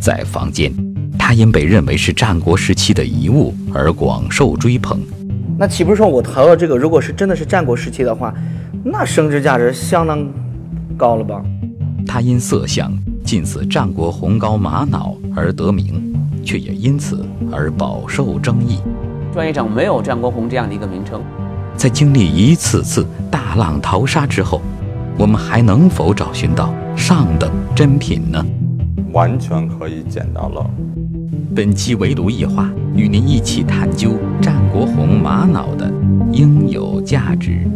在坊间，它因被认为是战国时期的遗物而广受追捧。那岂不是说我淘到这个，如果是真的是战国时期的话，那升值价值相当高了吧？它因色相近似战国红高玛瑙而得名，却也因此而饱受争议。专业上没有战国红这样的一个名称。在经历一次次大浪淘沙之后，我们还能否找寻到上等珍品呢？完全可以捡到漏。本期围炉一话，与您一起探究战国红玛瑙的应有价值。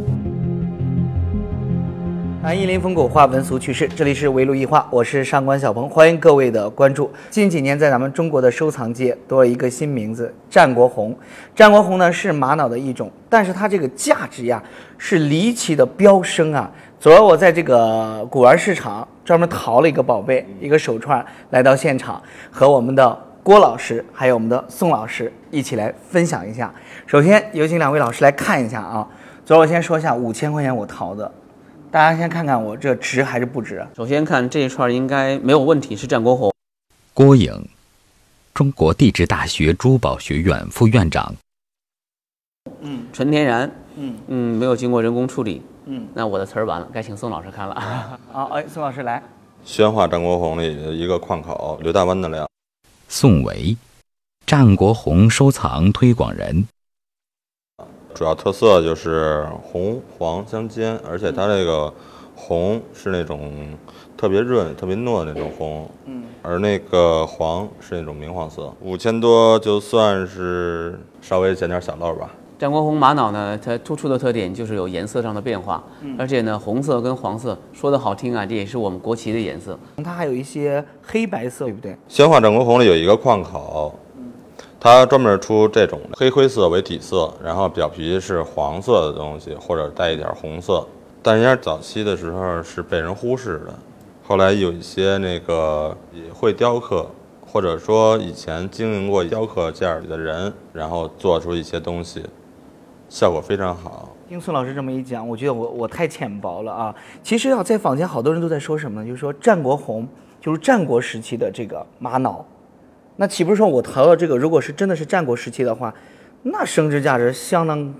啊，一林风骨画文俗趣事，这里是围炉一话，我是上官小鹏，欢迎各位的关注。近几年在咱们中国的收藏界多了一个新名字——战国红。战国红呢是玛瑙的一种，但是它这个价值呀是离奇的飙升啊！昨儿我在这个古玩市场专门淘了一个宝贝，一个手串，来到现场和我们的郭老师还有我们的宋老师一起来分享一下。首先有请两位老师来看一下啊。昨儿我先说一下，五千块钱我淘的。大家先看看我这值还是不值？首先看这一串应该没有问题，是战国红。郭颖，中国地质大学珠宝学院副院长。嗯，纯天然。嗯嗯，没有经过人工处理。嗯，那我的词儿完了，该请宋老师看了。好，哎，宋老师来。宣化战国红里的一个矿口，刘大湾的料。宋维，战国红收藏推广人。主要特色就是红黄相间，而且它这个红是那种特别润、特别糯的那种红，嗯，而那个黄是那种明黄色。五千多就算是稍微捡点小漏吧。战国红玛瑙呢，它突出的特点就是有颜色上的变化，而且呢，红色跟黄色说的好听啊，这也是我们国旗的颜色。它还有一些黑白色，对不对？宣化战国红里有一个矿口。它专门出这种黑灰色为底色，然后表皮是黄色的东西，或者带一点红色。但人家早期的时候是被人忽视的，后来有一些那个会雕刻，或者说以前经营过雕刻件的人，然后做出一些东西，效果非常好。听宋老师这么一讲，我觉得我我太浅薄了啊！其实啊，在坊间好多人都在说什么呢？就是说战国红就是战国时期的这个玛瑙。那岂不是说我淘到这个，如果是真的是战国时期的话，那升值价值相当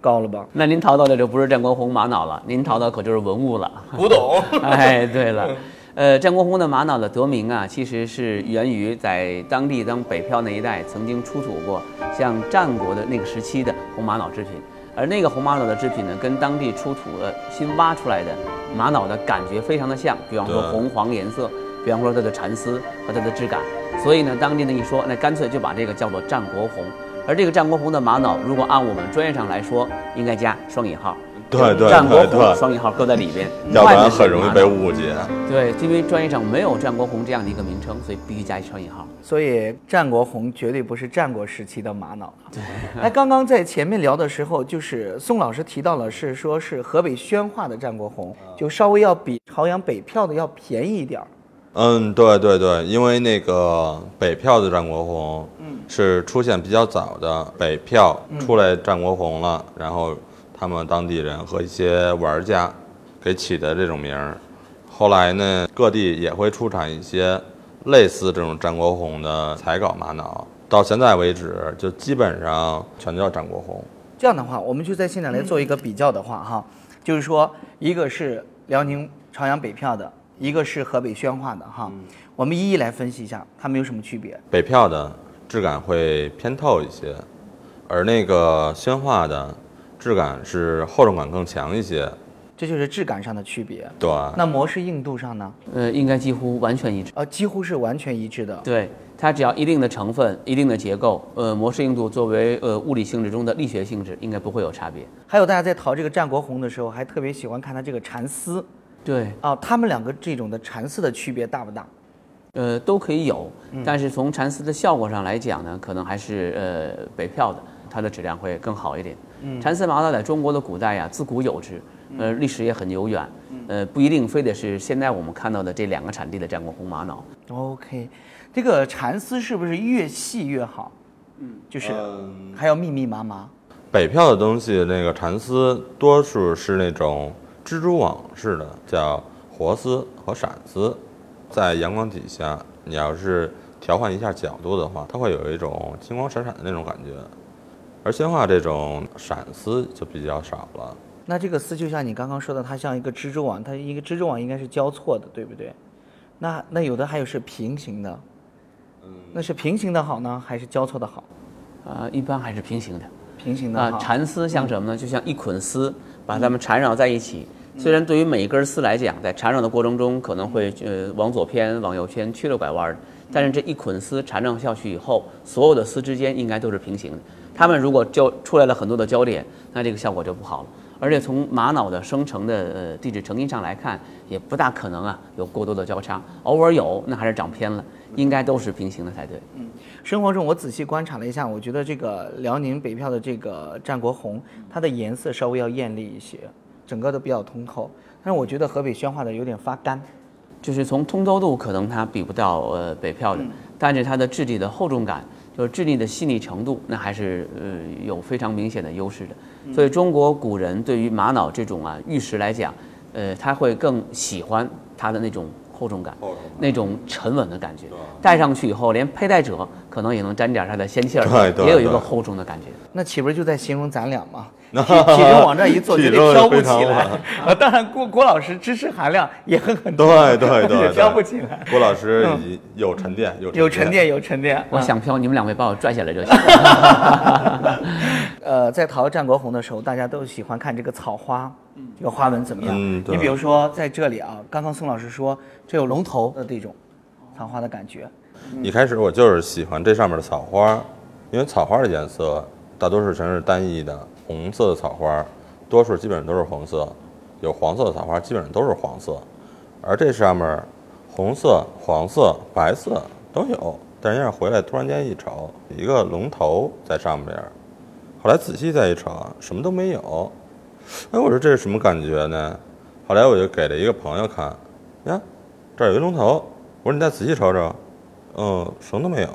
高了吧？那您淘到的就不是战国红玛瑙了，您淘到可就是文物了，古董。哎，对了，呃，战国红的玛瑙的得名啊，其实是源于在当地当北漂那一带曾经出土过像战国的那个时期的红玛瑙制品，而那个红玛瑙的制品呢，跟当地出土的新挖出来的玛瑙的感觉非常的像，比方说红黄颜色。比方说它的蚕丝和它的质感，所以呢，当地呢一说，那干脆就把这个叫做战国红。而这个战国红的玛瑙，如果按我们专业上来说，应该加双引号。对对战国红双引号搁在里边，要不然很容易被误解。对，因为专业上没有战国红这样的一个名称，所以必须加一双引号。所以战国红绝对不是战国时期的玛瑙。对。哎，刚刚在前面聊的时候，就是宋老师提到了，是说是河北宣化的战国红，就稍微要比朝阳北票的要便宜一点儿。嗯，对对对，因为那个北票的战国红，嗯，是出现比较早的，北票出来战国红了，然后他们当地人和一些玩家给起的这种名儿，后来呢，各地也会出产一些类似这种战国红的彩稿玛瑙，到现在为止，就基本上全叫战国红。这样的话，我们就在现场来做一个比较的话，哈，就是说，一个是辽宁朝阳北票的。一个是河北宣化的哈，我们一一来分析一下，它们有什么区别？北票的质感会偏透一些，而那个宣化的质感是厚重感更强一些，这就是质感上的区别。对，那模式硬度上呢？呃，应该几乎完全一致。呃，几乎是完全一致的。对，它只要一定的成分、一定的结构，呃，模式硬度作为呃物理性质中的力学性质，应该不会有差别。还有大家在淘这个战国红的时候，还特别喜欢看它这个蚕丝。对啊，他们两个这种的蚕丝的区别大不大？呃，都可以有，但是从蚕丝的效果上来讲呢，可能还是呃北票的，它的质量会更好一点。嗯，蚕丝玛瑙在中国的古代呀，自古有之，呃，历史也很悠远，呃，不一定非得是现在我们看到的这两个产地的战国红玛瑙。OK，这个蚕丝是不是越细越好？嗯，就是还要密密麻麻。北票的东西，那个蚕丝多数是那种。蜘蛛网似的叫活丝和闪丝，在阳光底下，你要是调换一下角度的话，它会有一种金光闪闪的那种感觉。而鲜花这种闪丝就比较少了。那这个丝就像你刚刚说的，它像一个蜘蛛网，它一个蜘蛛网应该是交错的，对不对？那那有的还有是平行的，嗯，那是平行的好呢，还是交错的好？啊，一般还是平行的。平行的啊，好。缠丝像什么呢？就像一捆丝，把它们缠绕在一起。虽然对于每一根丝来讲，在缠绕的过程中可能会呃往左偏、往右偏、曲了拐弯但是这一捆丝缠绕下去以后，所有的丝之间应该都是平行的。它们如果就出来了很多的交点，那这个效果就不好了。而且从玛瑙的生成的呃地质成因上来看，也不大可能啊有过多的交叉，偶尔有那还是长偏了，应该都是平行的才对。生活中我仔细观察了一下，我觉得这个辽宁北票的这个战国红，它的颜色稍微要艳丽一些，整个都比较通透。但是我觉得河北宣化的有点发干。就是从通透度可能它比不到呃北票的，但是它的质地的厚重感，就是质地的细腻程度，那还是呃有非常明显的优势的。所以中国古人对于玛瑙这种啊玉石来讲，呃他会更喜欢它的那种厚重感，那种沉稳的感觉。戴上去以后，连佩戴者可能也能沾点它的仙气儿，对对也有一个厚重的感觉。那岂不是就在形容咱俩吗？体体重往这一坐，绝对飘不起来。啊，当然郭郭老师知识含量也很很多，对对 对，也飘不起来。郭老师已有沉淀，有有沉淀，有沉淀。我想飘，你们两位把我拽下来就行。呃，在淘战国红的时候，大家都喜欢看这个草花，这个花纹怎么样？嗯你比如说在这里啊，刚刚宋老师说这有龙头的这种草花的感觉，一开始我就是喜欢这上面的草花，因为草花的颜色大多数全是单一的，红色的草花，多数基本上都是红色，有黄色的草花基本上都是黄色，而这上面红色、黄色、白色都有。但是回来突然间一瞅，一个龙头在上面，后来仔细再一瞅，什么都没有。哎，我说这是什么感觉呢？后来我就给了一个朋友看，呀，这儿有一龙头。我说你再仔细瞅瞅，嗯，什么都没有。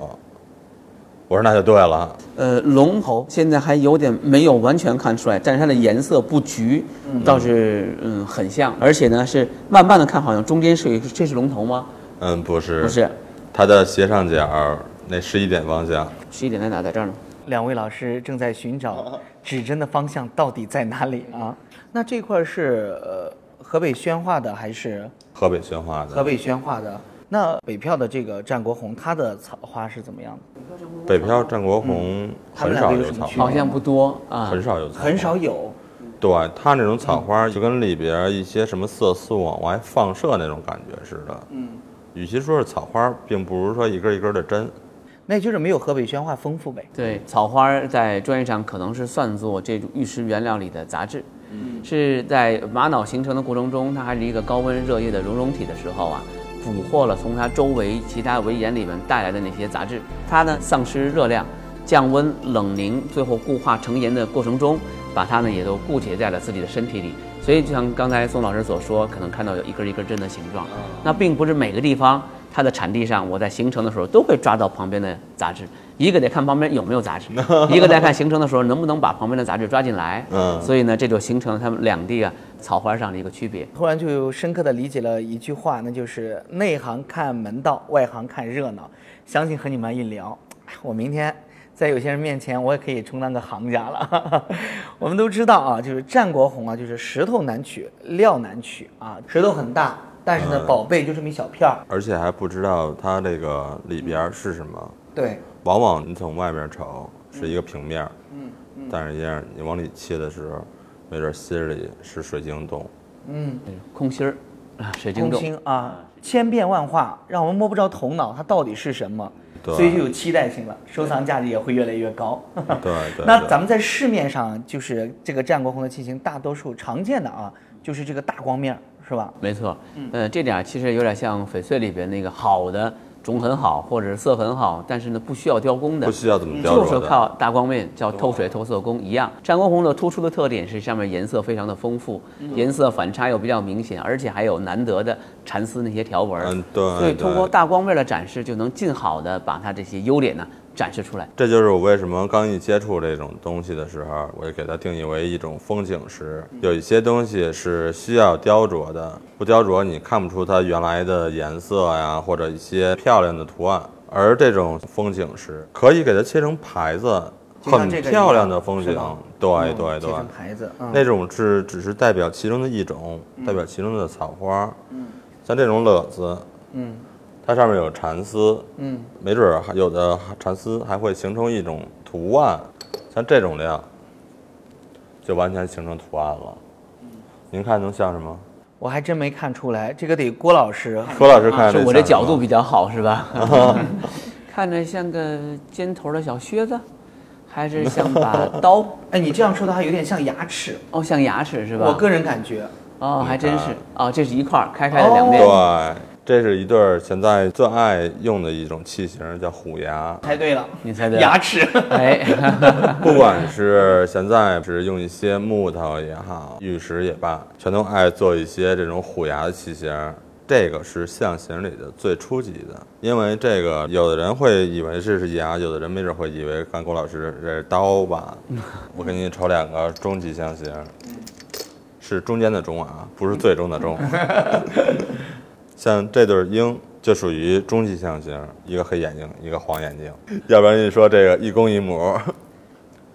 我说那就对了，呃，龙头现在还有点没有完全看出来，但是它的颜色布局，倒是嗯很像，而且呢是慢慢的看，好像中间是一个，这是龙头吗？嗯，不是，不是，它的斜上角那十一点方向，十一点在哪？在这儿呢。两位老师正在寻找指针的方向到底在哪里啊？那这块儿是呃河北宣化的还是河北宣化的。河北宣化的？那北票的这个战国红，它的草花是怎么样的？北漂战国红很少有草好像不多啊。很少有草花，很少有。对它那种草花，就跟里边一些什么色素往外放射那种感觉似的。嗯，与其说是草花，并不如说一根一根的针。那就是没有河北宣化丰富呗。对，草花在专业上可能是算作这种玉石原料里的杂质，是在玛瑙形成的过程中，它还是一个高温热液的熔融体的时候啊，捕获了从它周围其他围岩里面带来的那些杂质，它呢丧失热量，降温冷凝，最后固化成岩的过程中，把它呢也都固结在了自己的身体里。所以就像刚才宋老师所说，可能看到有一根一根针的形状，那并不是每个地方它的产地上，我在形成的时候都会抓到旁边的杂质，一个得看旁边有没有杂质，一个再看形成的时候能不能把旁边的杂质抓进来。嗯所以呢，这就形成了他们两地啊草花上的一个区别。突然就深刻的理解了一句话，那就是内行看门道，外行看热闹。相信和你们一聊，哎 我明天在有些人面前，我也可以充当个行家了。我们都知道啊，就是战国红啊，就是石头难取，料难取啊，石头很大，但是呢，嗯宝贝就这么一小片儿。而且还不知道它这个里边是什么。对，往往你从外面瞅是一个平面，嗯，但是一样你往里切的时候，没准心里是水晶洞。嗯，空心儿啊，水晶空洞。心啊，千变万化，让我们摸不着头脑，它到底是什么？对所以就有期待性了，收藏价值也会越来越高。对对 对那咱们在市面上就是这个战国红的器型，大多数常见的啊，就是这个大光面儿，是吧？没错，呃，这点其实有点像翡翠里边那个好的种很好，或者是色很好，但是呢不需要雕工的，不需要怎么雕就是。靠大光面叫透水透色工一样。战国红的突出的特点是上面颜色非常的丰富，颜色反差又比较明显，而且还有难得的蚕丝那些条纹对所以通过大光面的展示，就能尽好的把它这些优点呢展示出来。这就是我为什么刚一接触这种东西的时候，我就给它定义为一种风景石。有一些东西是需要雕琢的，不雕琢你看不出它原来的颜色呀，或者一些漂亮的图案。而这种风景石可以给它切成牌子，很漂亮的风景。对嗯对对牌子，嗯那种是只是代表其中的一种，代表其中的草花。像这种乐子，嗯它上面有蚕丝，嗯，没准儿还有的蚕丝还会形成一种图案，像这种量，就完全形成图案了。您看能像什么？我还真没看出来，这个得郭老师。郭老师看是我这角度比较好是吧？看着像个尖头的小靴子，还是像把刀？哎，你这样说的话，有点像牙齿，哦，像牙齿是吧？我个人感觉。哦，还真是哦，这是一块儿开开的两面。对，这是一对儿现在最爱用的一种器型，叫虎牙。猜对了，你猜对了牙齿。哎，不管是现在是用一些木头也好，玉石也罢，全都爱做一些这种虎牙的器型。这个是象形里的最初级的，因为这个有的人会以为这是牙，有的人没准会以为刚郭老师这是刀吧。我给你瞅两个中级象形，是中间的中啊，不是最终的终。像这对鹰就属于中级象形，一个黑眼睛，一个黄眼睛。要不然你说这个一公一母，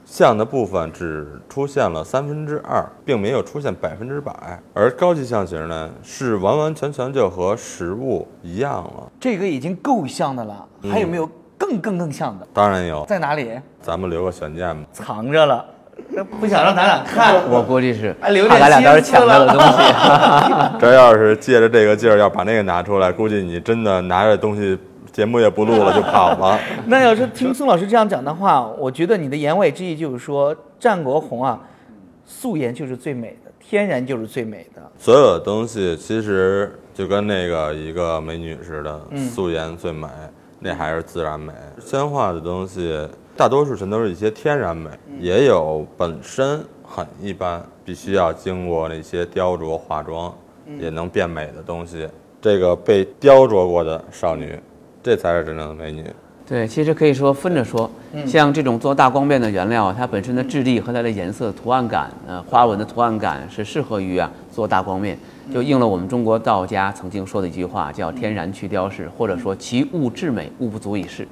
像的部分只出现了三分之二，并没有出现百分之百。而高级象形呢，是完完全全就和实物一样了。这个已经够像的了，嗯还有没有更更更像的？当然有，在哪里？咱们留个悬念吧。藏着了，不想让咱俩看。我估计是哎留点怕咱俩当时抢到的了东西。这要是借着这个劲儿要把那个拿出来，估计你真的拿着东西，节目也不录了就跑了。那要是听宋老师这样讲的话，我觉得你的言外之意就是说，战国红啊，素颜就是最美的，天然就是最美的。所有的东西其实就跟那个一个美女似的，素颜最美，那还是自然美。鲜化的东西大多数全都是一些天然美，也有本身很一般，必须要经过那些雕琢化妆也能变美的东西。这个被雕琢过的少女，这才是真正的美女。对，其实可以说分着说，像这种做大光面的原料，它本身的质地和它的颜色、图案感，呃，花纹的图案感是适合于啊做大光面，就应了我们中国道家曾经说的一句话，叫“天然去雕饰”，或者说“其物至美，物不足以饰”。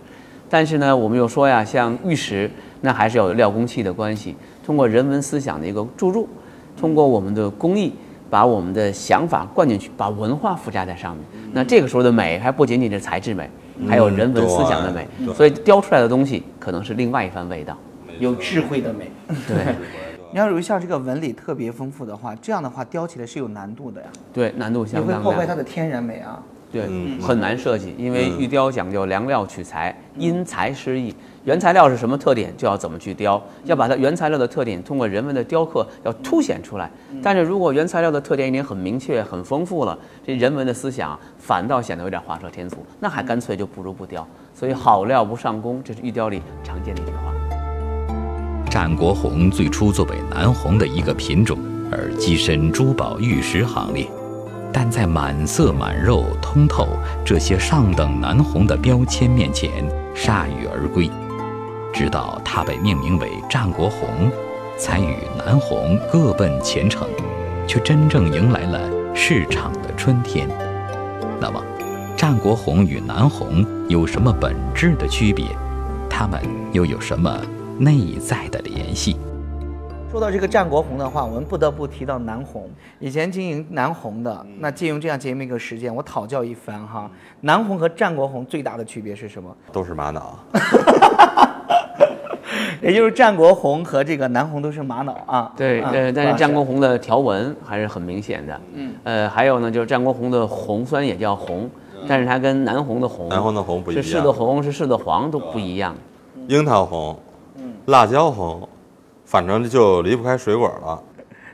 但是呢，我们又说呀，像玉石，那还是要有料工器的关系，通过人文思想的一个注入，通过我们的工艺。把我们的想法灌进去，把文化附加在上面。那这个时候的美还不仅仅是材质美，还有人文思想的美。所以雕出来的东西可能是另外一番味道。有智慧的美。对 你要是像这个纹理特别丰富的话，这样的话雕起来是有难度的呀，对，难度你会相当大。破坏它的天然美啊。对嗯，很难设计，因为嗯玉雕讲究良料取材，因材施艺。原材料是什么特点，就要怎么去雕，要把它原材料的特点通过人文的雕刻要凸显出来。但是如果原材料的特点已经很明确、很丰富了，这人文的思想反倒显得有点画蛇添足，那还干脆就不如不雕。所以好料不上工，这是玉雕里常见的一句话。战国红最初作为南红的一个品种而跻身珠宝玉石行列，但在满色满肉通透这些上等南红的标签面前铩羽而归。直到它被命名为战国红，才与南红各奔前程，却真正迎来了市场的春天。那么，战国红与南红有什么本质的区别？它们又有什么内在的联系？说到这个战国红的话，我们不得不提到南红。以前经营南红的，那借用这样节目一个时间，我讨教一番哈。南红和战国红最大的区别是什么？都是玛瑙，也就是战国红和这个南红都是玛瑙啊。对，啊呃，但是战国红的条纹还是很明显的。嗯，呃，还有呢，就是战国红的红虽然也叫红，但是它跟南红的红，南红的红不一样是柿子红，是柿子黄都不一样。樱桃红，嗯辣椒红，反正就离不开水果了。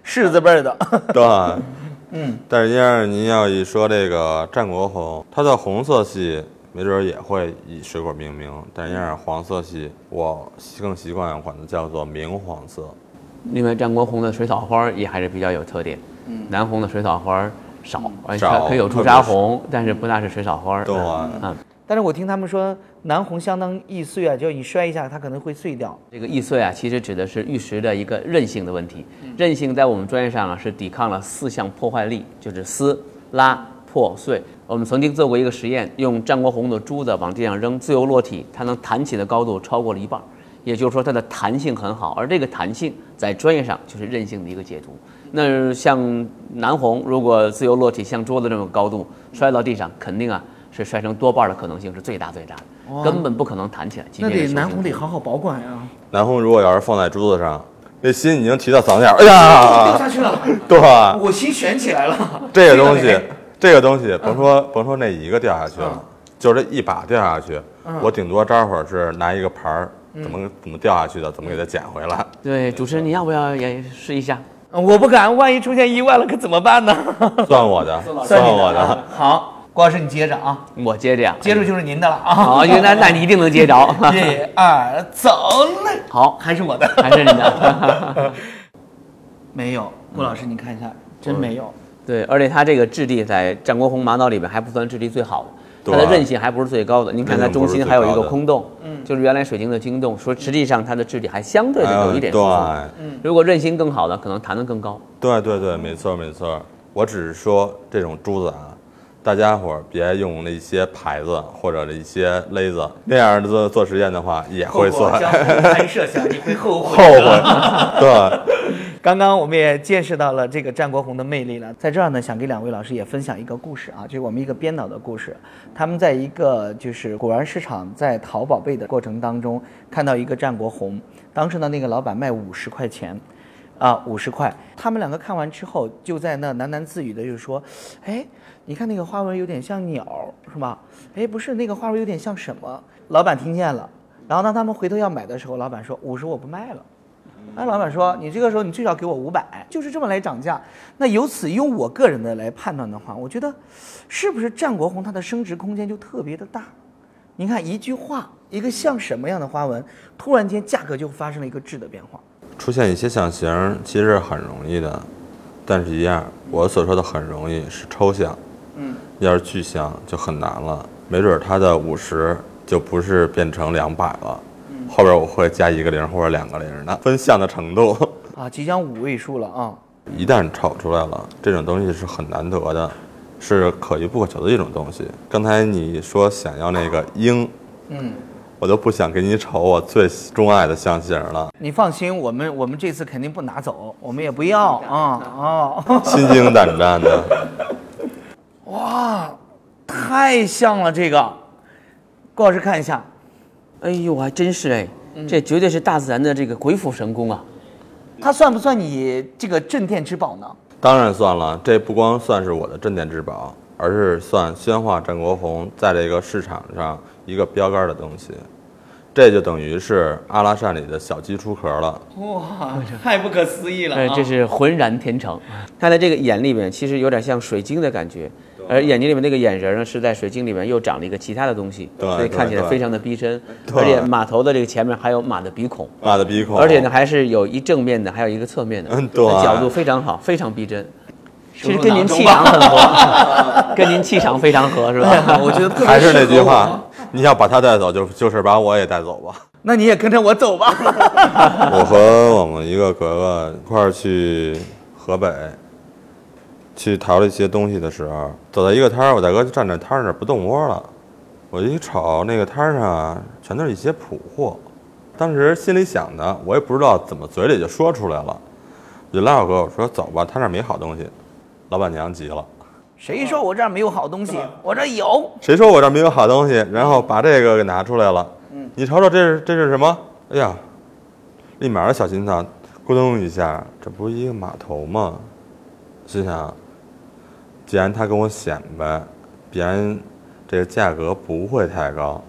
柿子辈儿的。对，嗯，但是要是您要一说这个战国红，它的红色系没准儿也会以水果命名，但是要是黄色系，我更习惯管它叫做明黄色。另外，战国红的水草花也还是比较有特点。嗯，南红的水草花少，而且可以有朱砂红，但是不大是水草花。对嗯，但是我听他们说南红相当易碎啊，就你摔一下它可能会碎掉。这个易碎啊，其实指的是玉石的一个韧性的问题。韧性在我们专业上啊是抵抗了四项破坏力，就是撕、拉、破、碎。我们曾经做过一个实验，用战国红的珠子往地上扔，自由落体，它能弹起的高度超过了一半，也就是说它的弹性很好。而这个弹性在专业上就是韧性的一个解读。那像南红，如果自由落体像桌子这么高度摔到地上，肯定啊是摔成多半的可能性是最大最大的，根本不可能弹起来。即那得南红得好好保管呀、南红如果要是放在珠子上，那心已经提到嗓子眼儿，哎呀，掉下去了，对吧？我心悬起来了。这个东西这个，东西，甭说甭说那一个掉下去了嗯，就这一把掉下去，我顶多待会儿是拿一个盘儿，嗯怎么怎么掉下去的，怎么给它捡回来。对，主持人，你要不要也试一下？我不敢，万一出现意外了可怎么办呢？算我的，算我的。好，郭老师你接着啊，我接着呀，接住就是您的了啊。好，因为那那你一定能接着。一二，走嘞。好，还是我的。还是你的。没有，郭老师你看一下，真没有。对，而且它这个质地在战国红玛瑙里边还不算质地最好的，它的韧性还不是最高的。您看它中心还有一个空洞，嗯，就是原来水晶的晶洞，说实际上它的质地还相对的有一点疏松。哎如果韧性更好的，可能弹得更高。对对对对，没错没错。我只是说这种珠子啊，大家伙儿别用那些牌子或者一些勒子，那样做做实验的话也会算将公开设想，你会后悔。后悔。对，刚刚我们也见识到了这个战国红的魅力了，在这儿呢，想给两位老师也分享一个故事啊，就是我们一个编导的故事。他们在一个就是古玩市场在淘宝贝的过程当中，看到一个战国红，当时呢那个老板卖五十块钱，啊五十块。他们两个看完之后，就在那喃喃自语的，就说，哎，你看那个花纹有点像鸟，是吧？哎，不是，那个花纹有点像什么？老板听见了，然后当他们回头要买的时候，老板说五十我不卖了。哎，老板说你这个时候你最少给我五百，就是这么来涨价。那由此用我个人的来判断的话，我觉得是不是战国红它的升值空间就特别的大？你看一句话，一个像什么样的花纹，突然间价格就发生了一个质的变化。出现一些象形其实是很容易的，但是一样，我所说的很容易是抽象，嗯，要是具象就很难了。没准儿它的五十就不是变成两百了，后边我会加一个零或者两个零的，分项的程度。啊，即将五位数了啊！一旦炒出来了，这种东西是很难得的，是可遇不可求的一种东西。刚才你说想要那个鹰，嗯，我都不想给你瞅我最钟爱的象形了，你放心，我们我们这次肯定不拿走，我们也不要啊啊！心惊胆战的。哇，太像了这个，郭老师看一下，哎呦，还真是哎，这绝对是大自然的这个鬼斧神工啊！它算不算你这个镇店之宝呢？当然算了，这不光算是我的镇店之宝，而是算宣化战国红在这个市场上一个标杆的东西。这就等于是阿拉善里的小鸡出壳了。哇，太不可思议了、哎，这是浑然天成。他的这个眼里面其实有点像水晶的感觉，而眼睛里面那个眼仁呢是在水晶里面又长了一个其他的东西，对所以看起来非常的逼真。对而且马头的这个前面还有马的鼻孔，马的鼻孔，而且呢还是有一正面的，还有一个侧面的，嗯对角度非常好，非常逼真。其实跟您气场很合，跟您气场非常合，是吧？我觉得还是那句话，你想把他带走，就就是把我也带走吧。那你也跟着我走吧。我和我们一个哥哥一块儿去河北，去淘了一些东西的时候，走到一个摊儿，我大哥就站在摊儿那儿不动窝了。我一瞅，那个摊儿上啊，全都是一些普货。当时心里想的，我也不知道怎么嘴里就说出来了，我就拉我哥我说走吧，他那儿没好东西。老板娘急了，谁说我这儿没有好东西？我这儿有。谁说我这儿没有好东西？然后把这个给拿出来了。你瞅瞅，这是这是什么？哎呀，立马的小心脏咕咚一下，这不是一个码头吗？心想，既然他跟我显摆，必然这个价格不会太高。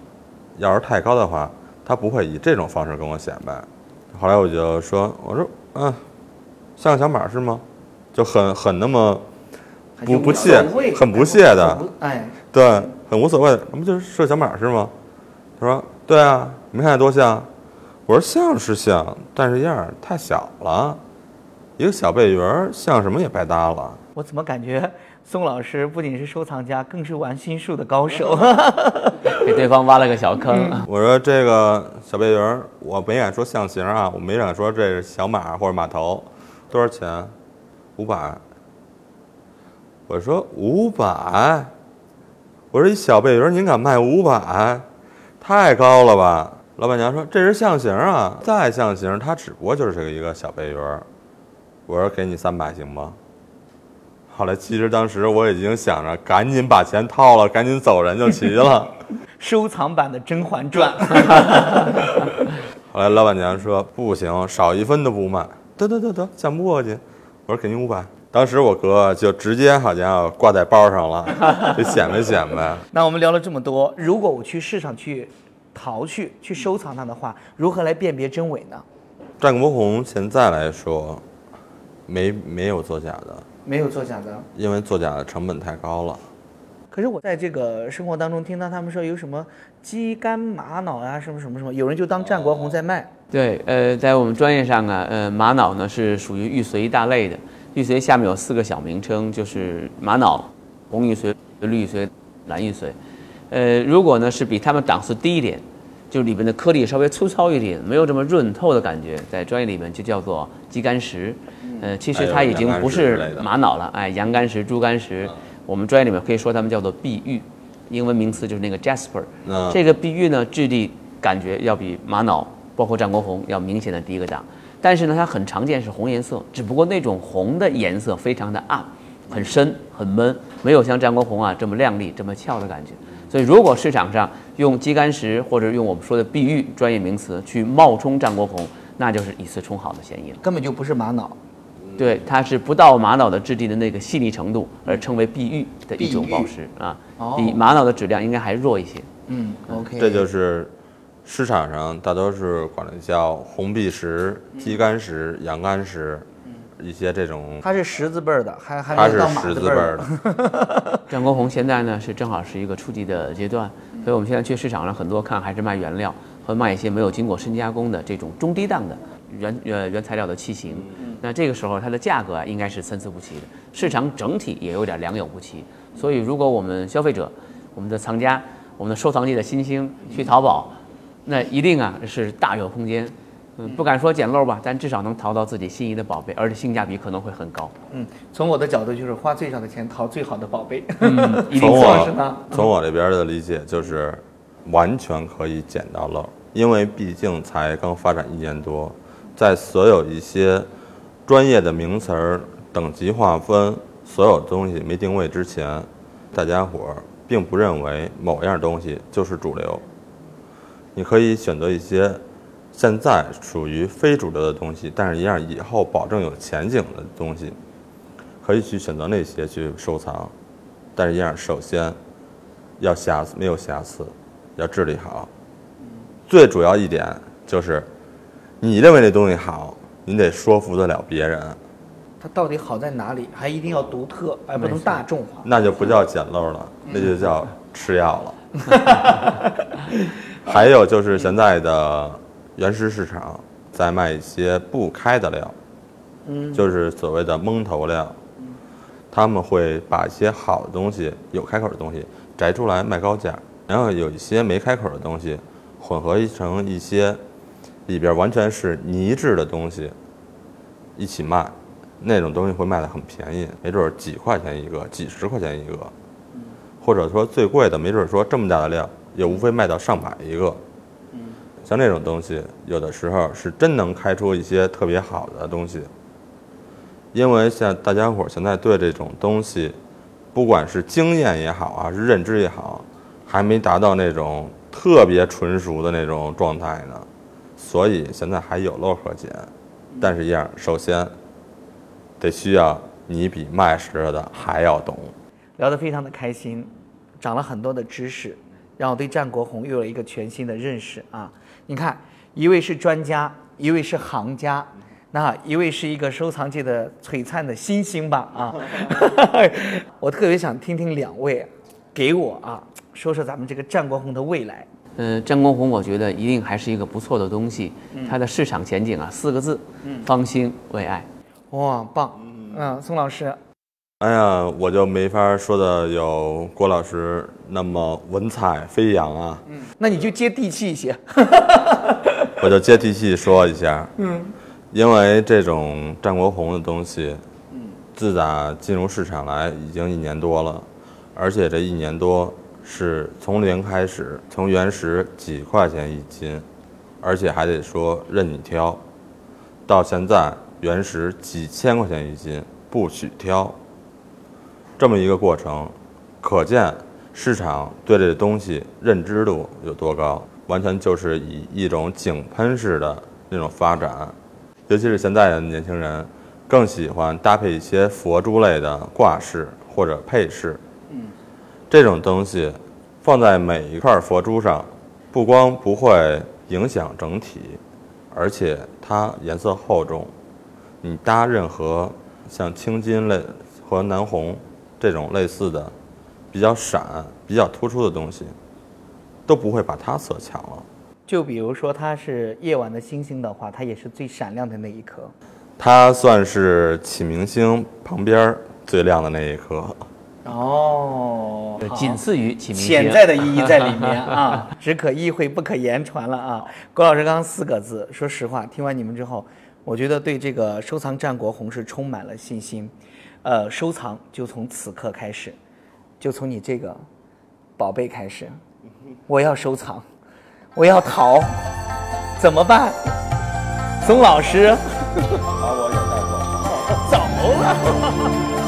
要是太高的话，他不会以这种方式跟我显摆。后来我就说，我说，嗯，像个小马是吗？就很很那么不不屑，很不屑的。哎，对，很无所谓，那不就是设小马是吗？他说：“对啊，你没看见多像？”我说：“像是像，但是样儿太小了，一个小背鱼儿像什么也白搭了。我怎么感觉宋老师不仅是收藏家，更是玩心术的高手。给对方挖了个小坑。我说这个小背鱼儿，我没敢说象形啊，我没敢说这是小马或者马头，多少钱？五百。我说五百，我说一小背鱼儿您敢卖五百，太高了吧？老板娘说这是象形啊，再象形它只不过就是一个小背鱼儿。我说给你三百行吗？后来其实当时我已经想着赶紧把钱掏了，赶紧走人就齐了。收藏版的《甄嬛传》后来老板娘说不行，少一分都不卖。得得得得，讲不过去。我说给您五百。当时我哥就直接好像挂在包上了，就显摆显摆。那我们聊了这么多，如果我去市场去淘去去收藏它的话，如何来辨别真伪呢？战国红现在来说，没没有作假的，没有作假的。因为作假的成本太高了。可是我在这个生活当中听到他们说有什么鸡肝玛瑙呀、什么什么什么，有人就当战国红在卖。对，呃，在我们专业上啊，呃，玛瑙呢是属于玉髓一大类的，玉髓下面有四个小名称，就是玛瑙、红玉髓、绿玉髓、蓝玉髓。呃，如果呢是比它们档次低一点，就里面的颗粒稍微粗糙一点，没有这么润透的感觉，在专业里面就叫做鸡肝石。呃，其实它已经不是玛瑙了，哎，洋甘石、猪肝石，我们专业里面可以说它们叫做碧玉，英文名词就是那个 jasper。那这个碧玉呢，质地感觉要比玛瑙，包括战国红要明显的低一个档。但是呢，它很常见是红颜色，只不过那种红的颜色非常的暗，很深很闷，没有像战国红啊这么亮丽、这么俏的感觉。所以，如果市场上用鸡肝石或者用我们说的碧玉专业名词去冒充战国红，那就是以次充好的嫌疑了。根本就不是玛瑙。对，它是不到玛瑙的质地的那个细腻程度，而称为碧玉的一种宝石啊哦，比玛瑙的质量应该还弱一些。嗯，OK，这就是市场上大多是管它叫红碧石、鸡肝石、羊肝石，一些这种，它是十字辈儿的，还还它是没有到马十字辈字辈儿儿的。战国红现在呢是正好是一个初级的阶段，所以我们现在去市场上很多看还是卖原料和卖一些没有经过深加工的这种中低档的原呃原材料的器型。那这个时候它的价格啊应该是参差不齐的，市场整体也有点良莠不齐。所以如果我们消费者、我们的藏家、我们的收藏界的新星去淘宝，那一定啊是大有空间。嗯，不敢说捡漏吧，但至少能淘到自己心仪的宝贝，而且性价比可能会很高。嗯，从我的角度就是花最少的钱淘最好的宝贝。嗯，一定从我从我这边的理解就是，完全可以捡到漏，因为毕竟才刚发展一年多，在所有一些专业的名词儿、等级划分、所有东西没定位之前，大家伙儿并不认为某样东西就是主流。你可以选择一些现在属于非主流的东西，但是一样以后保证有前景的东西，可以去选择那些去收藏。但是一样，首先要瑕疵没有瑕疵，要质地好。最主要一点就是，你认为那东西好，你得说服得了别人，它到底好在哪里？还一定要独特，而不能大众化。那就不叫捡漏了，那就叫吃药了。还有就是现在的原石市场在卖一些不开的料，嗯，就是所谓的蒙头料，他们会把一些好的东西、有开口的东西摘出来卖高价，然后有一些没开口的东西混合成一些里边完全是泥质的东西一起卖，那种东西会卖的很便宜，没准儿几块钱一个、几十块钱一个，或者说最贵的，没准儿说这么大的料也无非卖到上百一个。像这种东西，有的时候是真能开出一些特别好的东西。因为像大家伙儿现在对这种东西，不管是经验也好啊，是认知也好，还没达到那种特别纯熟的那种状态呢，所以现在还有漏可捡。但是一样，首先得需要你比卖石头的还要懂。聊得非常的开心，长了很多的知识，让我对战国红又有了一个全新的认识啊！你看，一位是专家，一位是行家，那一位是一个收藏界的璀璨的新星吧啊！我特别想听听两位给我啊说说咱们这个战国红的未来。呃，战国红我觉得一定还是一个不错的东西，它的市场前景啊，四个字，方兴未艾。哇，棒！嗯，宋老师，哎呀，我就没法说的有郭老师那么文采飞扬啊。那你就接地气一些。我就接地气说一下，嗯，因为这种战国红的东西，嗯，自打进入市场来已经一年多了，而且这一年多是从零开始，从原石几块钱一斤，而且还得说任你挑，到现在原石几千块钱一斤，不许挑，这么一个过程，可见市场对这东西认知度有多高。完全就是以一种井喷式的那种发展，尤其是现在的年轻人，更喜欢搭配一些佛珠类的挂饰或者配饰。嗯，这种东西放在每一块佛珠上，不光不会影响整体，而且它颜色厚重，你搭任何像青金类和南红这种类似的比较闪、比较突出的东西。都不会把它所抢了。就比如说，它是夜晚的星星的话，它也是最闪亮的那一颗。它算是启明星旁边最亮的那一颗。哦，仅次于启明星。潜在的意义在里面啊，只可意会不可言传了啊。郭老师刚刚四个字，说实话，听完你们之后，我觉得对这个收藏战国红是充满了信心。呃，收藏就从此刻开始，就从你这个宝贝开始。我要收藏，我要淘，怎么办？宗老师，把我也带走，走了。